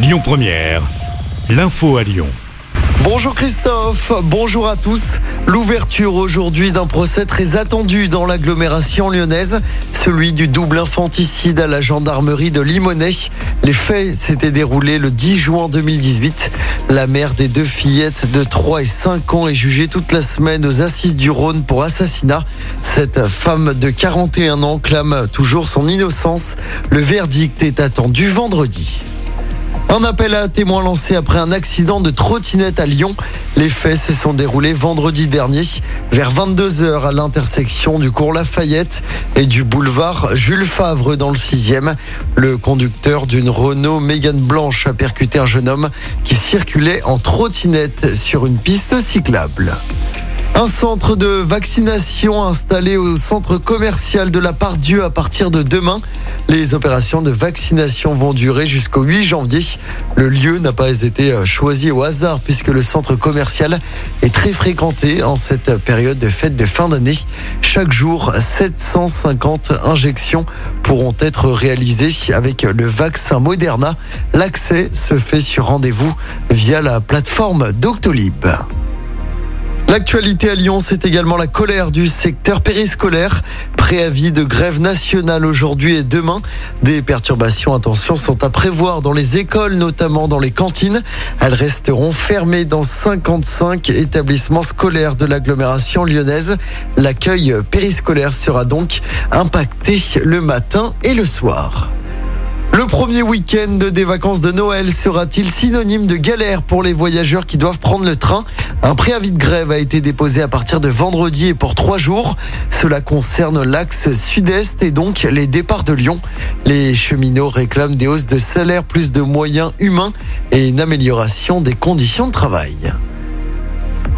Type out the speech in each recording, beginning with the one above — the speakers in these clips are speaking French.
Lyon Première, l'info à Lyon. Bonjour Christophe, bonjour à tous. L'ouverture aujourd'hui d'un procès très attendu dans l'agglomération lyonnaise, celui du double infanticide à la gendarmerie de Limonest. Les faits s'étaient déroulés le 10 juin 2018. La mère des deux fillettes de 3 et 5 ans est jugée toute la semaine aux assises du Rhône pour assassinat. Cette femme de 41 ans clame toujours son innocence. Le verdict est attendu vendredi. Un appel à témoins lancé après un accident de trottinette à Lyon. Les faits se sont déroulés vendredi dernier vers 22h à l'intersection du cours Lafayette et du boulevard Jules Favre dans le 6e. Le conducteur d'une Renault Mégane blanche a percuté un jeune homme qui circulait en trottinette sur une piste cyclable. Un centre de vaccination installé au centre commercial de la Part-Dieu à partir de demain. Les opérations de vaccination vont durer jusqu'au 8 janvier. Le lieu n'a pas été choisi au hasard puisque le centre commercial est très fréquenté en cette période de fête de fin d'année. Chaque jour, 750 injections pourront être réalisées avec le vaccin Moderna. L'accès se fait sur rendez-vous via la plateforme Doctolib. L'actualité à Lyon, c'est également la colère du secteur périscolaire. Préavis de grève nationale aujourd'hui et demain. Des perturbations, attention, sont à prévoir dans les écoles, notamment dans les cantines. Elles resteront fermées dans 55 établissements scolaires de l'agglomération lyonnaise. L'accueil périscolaire sera donc impacté le matin et le soir. Le premier week-end des vacances de Noël sera-t-il synonyme de galère pour les voyageurs qui doivent prendre le train Un préavis de grève a été déposé à partir de vendredi et pour trois jours. Cela concerne l'axe sud-est et donc les départs de Lyon. Les cheminots réclament des hausses de salaire, plus de moyens humains et une amélioration des conditions de travail.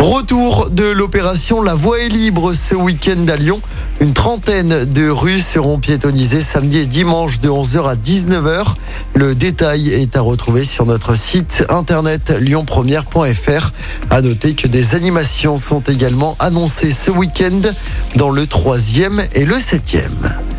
Retour de l'opération La Voie est libre ce week-end à Lyon. Une trentaine de rues seront piétonnisées samedi et dimanche de 11h à 19h. Le détail est à retrouver sur notre site internet lyonpremière.fr. À noter que des animations sont également annoncées ce week-end dans le 3e et le 7e.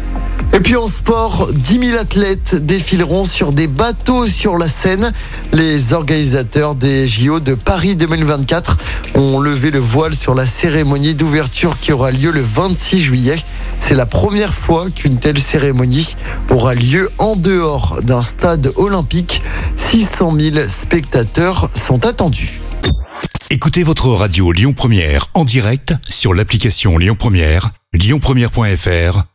Et puis en sport, 10 000 athlètes défileront sur des bateaux sur la Seine. Les organisateurs des JO de Paris 2024 ont levé le voile sur la cérémonie d'ouverture qui aura lieu le 26 juillet. C'est la première fois qu'une telle cérémonie aura lieu en dehors d'un stade olympique. 600 000 spectateurs sont attendus. Écoutez votre radio Lyon Première en direct sur l'application Lyon Première, lyonpremière.fr